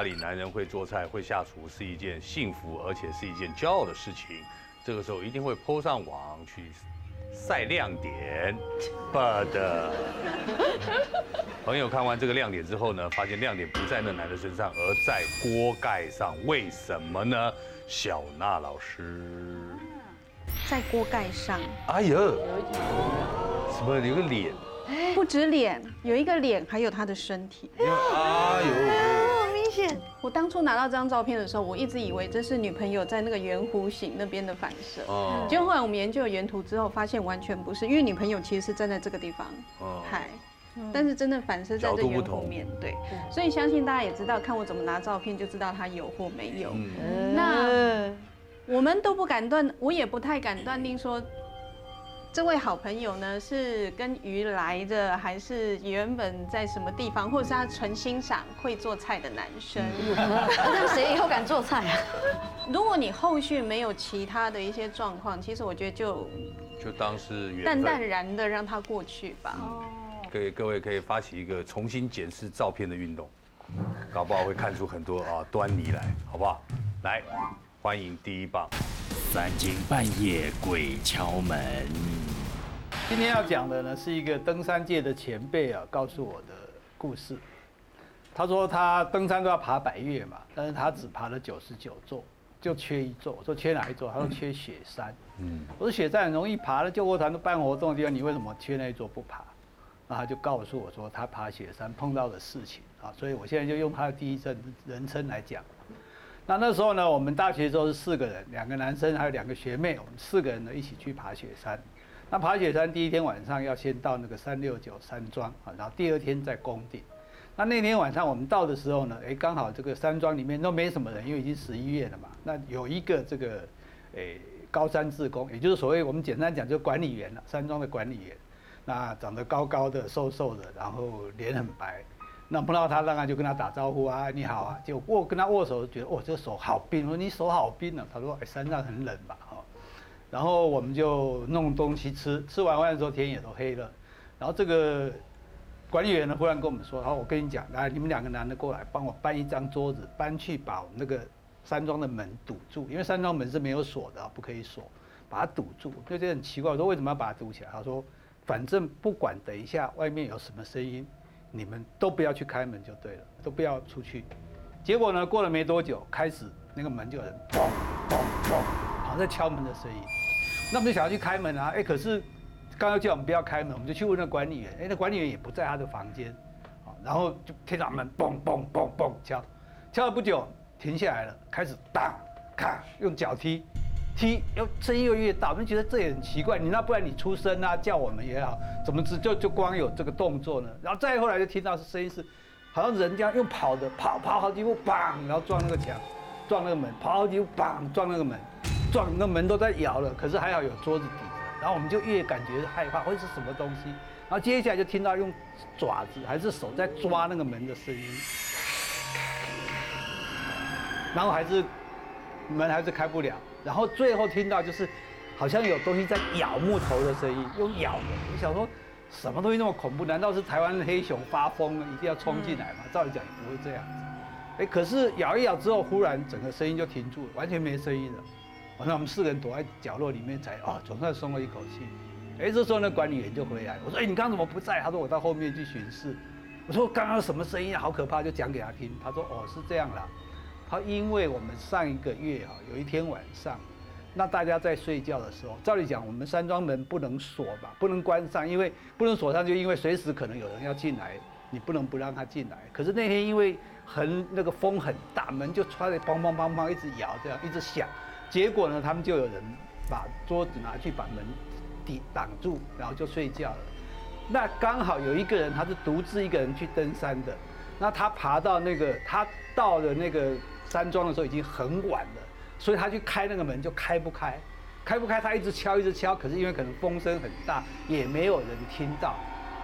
家里男人会做菜、会下厨是一件幸福，而且是一件骄傲的事情。这个时候一定会 PO 上网去晒亮点，but 朋友看完这个亮点之后呢，发现亮点不在那男的身上，而在锅盖上。为什么呢？小娜老师，在锅盖上，哎呀，什么有个脸？不止脸，有一个脸，还有他的身体。哎呦，我当初拿到这张照片的时候，我一直以为这是女朋友在那个圆弧形那边的反射。哦。结果后来我们研究了原图之后，发现完全不是，因为女朋友其实是站在这个地方。哦。嗨，但是真的反射在这圆弧面对，所以相信大家也知道，看我怎么拿照片就知道它有或没有。嗯，那我们都不敢断，我也不太敢断定说，这位好朋友呢是跟鱼来的，还是原本在什么地方，或者是他纯欣赏会做菜的男生。那谁以后敢做菜啊？如果你后续没有其他的一些状况，其实我觉得就就当是缘淡淡。然的让他过去吧。各位各位可以发起一个重新检视照片的运动，搞不好会看出很多啊端倪来，好不好？来，欢迎第一棒。三更半夜鬼敲门，今天要讲的呢，是一个登山界的前辈啊告诉我的故事。他说他登山都要爬百岳嘛，但是他只爬了九十九座，就缺一座。我说缺哪一座？他说缺雪山。嗯，我说雪山很容易爬的，救国团都办活动的地方，你为什么缺那一座不爬？那他就告诉我说他爬雪山碰到的事情啊，所以我现在就用他的第一人人称来讲。那那时候呢，我们大学时候是四个人，两个男生还有两个学妹，我们四个人呢一起去爬雪山。那爬雪山第一天晚上要先到那个三六九山庄啊，然后第二天在宫顶。那那天晚上我们到的时候呢，哎，刚好这个山庄里面都没什么人，因为已经十一月了嘛。那有一个这个，诶，高山志工，也就是所谓我们简单讲，就管理员了，山庄的管理员。那长得高高的、瘦瘦的，然后脸很白。那碰到他，当然就跟他打招呼啊，你好啊。就握跟他握手，觉得哦，这个手好冰。我说你手好冰啊。他说，哎，山上很冷吧，哈。然后我们就弄东西吃，吃完饭的时候天也都黑了。然后这个管理员呢忽然跟我们说：“好，我跟你讲，来，你们两个男的过来，帮我搬一张桌子，搬去把我们那个山庄的门堵住，因为山庄门是没有锁的，不可以锁，把它堵住。”就觉得很奇怪，我说为什么要把它堵起来？他说：“反正不管等一下外面有什么声音，你们都不要去开门就对了，都不要出去。”结果呢，过了没多久，开始那个门就有人砰砰砰，好像在敲门的声音。那我们就想要去开门啊，哎，可是刚刚叫我们不要开门，我们就去问那管理员，哎，那管理员也不在他的房间，啊，然后就听到门嘣嘣嘣嘣敲，敲了不久停下来了，开始当咔用脚踢，踢又声音又越大，我们觉得这也很奇怪，你那不然你出声啊叫我们也好，怎么只就就光有这个动作呢？然后再后来就听到是声音是，好像人家用跑的跑跑好几步，砰，然后撞那个墙，撞那个门，跑好几步，砰，撞那个门。撞那门都在摇了，可是还好有桌子抵着，然后我们就越感觉害怕，会是什么东西？然后接下来就听到用爪子还是手在抓那个门的声音，然后还是门还是开不了，然后最后听到就是好像有东西在咬木头的声音，用咬的。我想说什么东西那么恐怖？难道是台湾的黑熊发疯了，一定要冲进来吗？照理讲也不会这样子。哎，可是咬一咬之后，忽然整个声音就停住了，完全没声音了。完了我们四个人躲在角落里面才哦，总算松了一口气。哎，这时候呢，管理员就回来，我说：“哎，你刚刚怎么不在？”他说：“我到后面去巡视。”我说：“刚刚什么声音啊？好可怕！”就讲给他听。他说：“哦，是这样啦。他因为我们上一个月啊，有一天晚上，那大家在睡觉的时候，照理讲我们山庄门不能锁吧，不能关上，因为不能锁上，就因为随时可能有人要进来，你不能不让他进来。可是那天因为很那个风很大，门就穿得梆梆梆梆一直摇，这样一直响。结果呢，他们就有人把桌子拿去把门抵挡住，然后就睡觉了。那刚好有一个人，他是独自一个人去登山的。那他爬到那个，他到了那个山庄的时候已经很晚了，所以他去开那个门就开不开，开不开，他一直敲一直敲，可是因为可能风声很大，也没有人听到，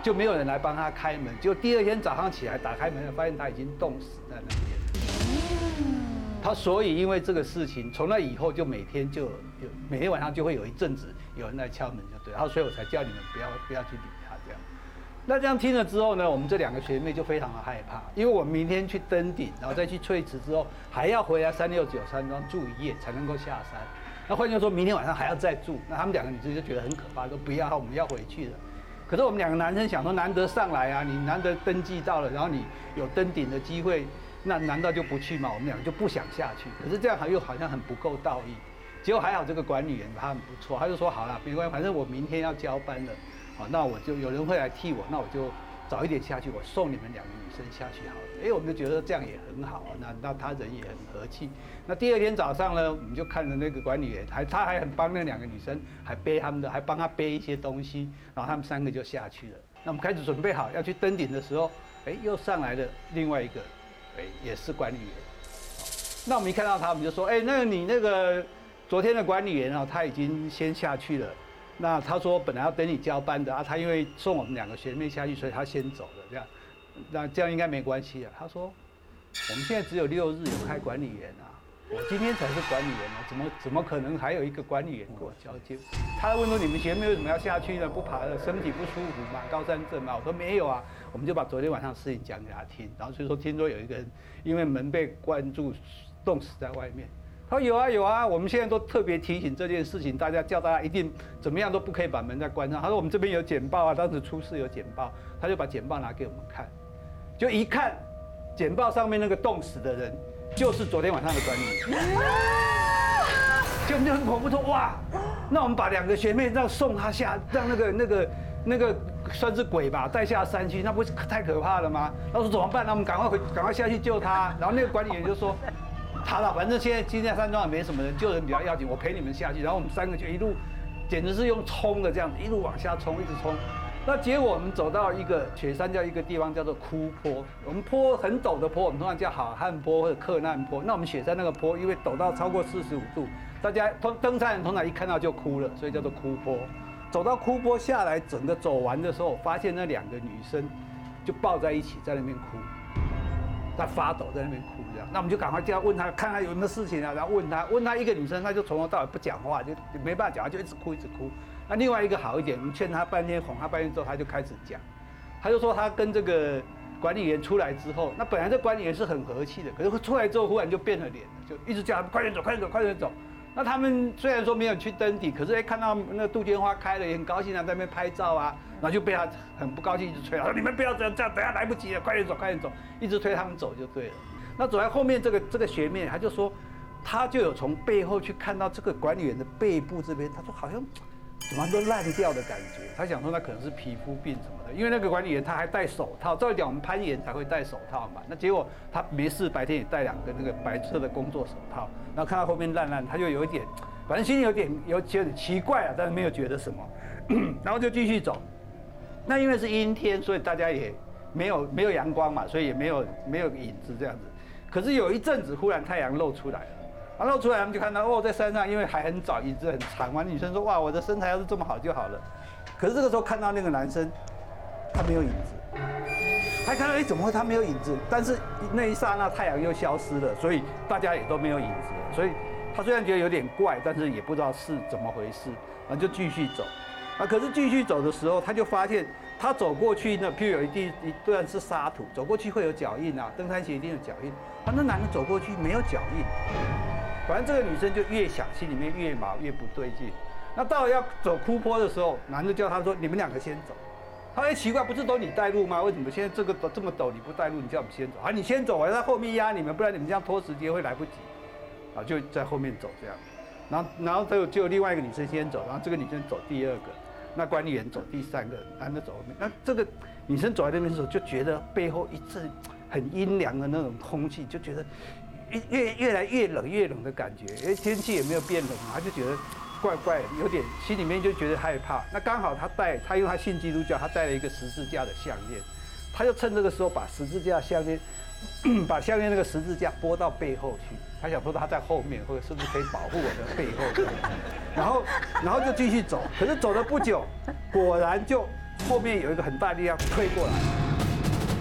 就没有人来帮他开门。就第二天早上起来打开门，发现他已经冻死在那边。他所以因为这个事情，从那以后就每天就有每天晚上就会有一阵子有人来敲门，就对，然后所以我才叫你们不要不要去理。那这样听了之后呢，我们这两个学妹就非常的害怕，因为我们明天去登顶，然后再去翠池之后，还要回来三六九山庄住一夜才能够下山。那换句话说，明天晚上还要再住，那他们两个女生就觉得很可怕，说不要，我们要回去了。可是我们两个男生想说，难得上来啊，你难得登记到了，然后你有登顶的机会，那难道就不去吗？我们两个就不想下去。可是这样又好像很不够道义。结果还好，这个管理员他很不错，他就说好了，没关系，反正我明天要交班了，好，那我就有人会来替我，那我就早一点下去，我送你们两个女生下去好了。哎，我们就觉得这样也很好，那那他人也很和气。那第二天早上呢，我们就看着那个管理员，还他还很帮那两个女生，还背他们的，还帮他背一些东西，然后他们三个就下去了。那我们开始准备好要去登顶的时候，哎，又上来了另外一个，哎，也是管理员。那我们一看到他，我们就说，哎，那你那个。昨天的管理员啊，他已经先下去了。那他说本来要等你交班的啊，他因为送我们两个学妹下去，所以他先走了。这样，那这样应该没关系啊。他说我们现在只有六日有开管理员啊，我今天才是管理员啊，怎么怎么可能还有一个管理员跟我交接？他问说你们学妹为什么要下去呢？不爬了，身体不舒服嘛，高山症嘛？我说没有啊，我们就把昨天晚上事情讲给他听。然后所以说听说有一个人因为门被关住，冻死在外面。他说有啊有啊，我们现在都特别提醒这件事情，大家叫大家一定怎么样都不可以把门再关上。他说我们这边有简报啊，当时出事有简报，他就把简报拿给我们看，就一看，简报上面那个冻死的人就是昨天晚上的管理员。就我们就很恐怖说哇，那我们把两个学妹让送他下，让那个那个那个算是鬼吧带下山去，那不是太可怕了吗？他说怎么办？那我们赶快回赶快下去救他。然后那个管理员就说。他了，反正现在金家山庄也没什么人，救人比较要紧。我陪你们下去，然后我们三个就一路，简直是用冲的这样子，一路往下冲，一直冲。那结果我们走到一个雪山叫一个地方叫做枯坡，我们坡很陡的坡，我们通常叫好汉坡或者克难坡。那我们雪山那个坡，因为陡到超过四十五度，大家通登山人通常一看到就哭了，所以叫做枯坡。走到枯坡下来，整个走完的时候，发现那两个女生就抱在一起在那边哭。在发抖在那边哭，这样，那我们就赶快叫问他，看他有什么事情啊，然后问他，问他一个女生，他就从头到尾不讲话，就没办法讲他，就一直哭一直哭。那另外一个好一点，我们劝他半天，哄他半天之后，他就开始讲，他就说他跟这个管理员出来之后，那本来这管理员是很和气的，可是出来之后忽然就变了脸，就一直叫他快点走，快点走，快点走。那他们虽然说没有去登顶，可是哎看到那杜鹃花开了也很高兴啊，在那边拍照啊，然后就被他很不高兴，一直催，他说你们不要这样，这样等下来不及了，快点走，快点走，一直推他们走就对了。那走在后面这个这个学妹，他就说，他就有从背后去看到这个管理员的背部这边，他说好像。怎么都烂掉的感觉，他想说那可能是皮肤病什么的，因为那个管理员他还戴手套，照理讲我们攀岩才会戴手套嘛，那结果他没事，白天也戴两个那个白色的工作手套，然后看到后面烂烂，他就有一点，反正心里有点有有点奇怪啊，但是没有觉得什么，然后就继续走。那因为是阴天，所以大家也没有没有阳光嘛，所以也没有没有影子这样子。可是有一阵子，忽然太阳露出来了。然后出来，他们就看到哦，在山上，因为还很早，椅子很长嘛。女生说：“哇，我的身材要是这么好就好了。”可是这个时候看到那个男生，他没有影子，还看到哎，怎么会他没有影子？但是那一刹那太阳又消失了，所以大家也都没有影子了。所以他虽然觉得有点怪，但是也不知道是怎么回事，然后就继续走。啊，可是继续走的时候，他就发现他走过去那，譬如有一地一段是沙土，走过去会有脚印啊，登山鞋一定有脚印。啊，那男的走过去没有脚印。反正这个女生就越想，心里面越毛越不对劲。那到了要走枯坡的时候，男的叫她说：“你们两个先走。”她哎奇怪，不是都你带路吗？为什么现在这个都这么陡你不带路？你叫我们先走啊？你先走，我在后面压你们，不然你们这样拖时间会来不及。啊，就在后面走这样。然后然后就就另外一个女生先走，然后这个女生走第二个，那管理员走第三个，男的走后面。那这个女生走在那边的时候，就觉得背后一阵很阴凉的那种空气，就觉得。越越来越冷，越冷的感觉，因为，天气也没有变冷嘛，他就觉得怪怪，有点心里面就觉得害怕。那刚好他带，他因为他信基督教，他带了一个十字架的项链，他就趁这个时候把十字架项链，把项链那个十字架拨到背后去，他想说他在后面，或者是不是可以保护我的背后？然后，然后就继续走，可是走了不久，果然就后面有一个很大力量推过来，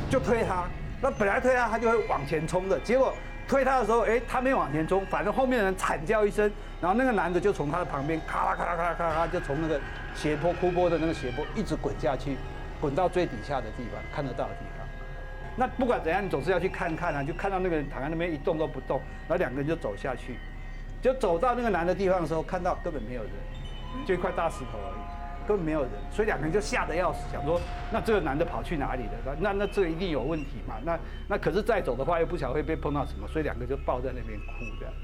就推他。那本来推他，他就会往前冲的，结果。推他的时候，哎，他没往前冲，反正后面的人惨叫一声，然后那个男的就从他的旁边咔啦咔啦咔啦咔啦，就从那个斜坡、枯坡的那个斜坡一直滚下去，滚到最底下的地方，看得到的地方。那不管怎样，你总是要去看看啊，就看到那个人躺在那边一动都不动，然后两个人就走下去，就走到那个男的地方的时候，看到根本没有人，就一块大石头而已，根本没有人，所以两个人就吓得要死，想说那这个男的跑去哪里了？那那这一定有问题嘛？那那可是再走的话又不晓得会被碰到什么，所以两个就抱在那边哭这样子。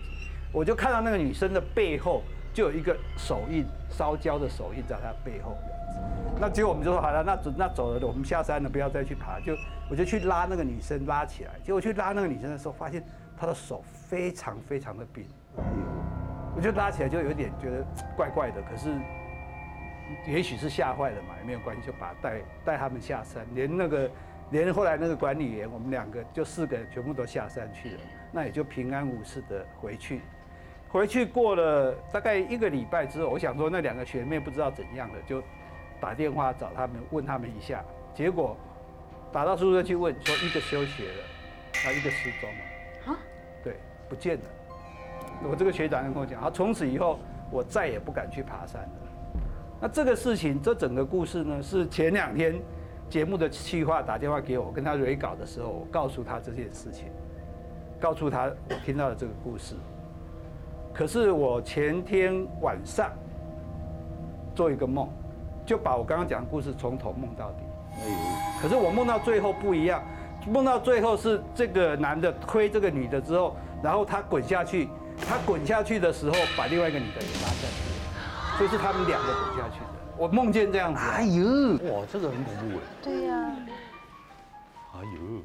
我就看到那个女生的背后就有一个手印，烧焦的手印在她背后这样子。那结果我们就说好了，那走那走了，我们下山了，不要再去爬。就我就去拉那个女生拉起来，结果去拉那个女生的时候，发现她的手非常非常的冰。我就拉起来就有点觉得怪怪的，可是也许是吓坏了嘛，也没有关系，就把带带他们下山，连那个连后来那个管理员，我们两个就四个人全部都下山去了，那也就平安无事的回去。回去过了大概一个礼拜之后，我想说那两个学妹不知道怎样了，就打电话找他们问他们一下，结果打到宿舍去问，说一个休学了，啊一个失踪了，啊，对，不见了。我这个学长就跟我讲，他从此以后我再也不敢去爬山了。那这个事情，这整个故事呢，是前两天节目的企划打电话给我，跟他蕊稿的时候，我告诉他这件事情，告诉他我听到的这个故事。可是我前天晚上做一个梦，就把我刚刚讲的故事从头梦到底。可是我梦到最后不一样，梦到最后是这个男的推这个女的之后，然后他滚下去，他滚下去的时候把另外一个女的也拉下去，所以是他们两个走下去的。我梦见这样子。哎呦！哇，这个很恐怖哎。对呀。哎呦！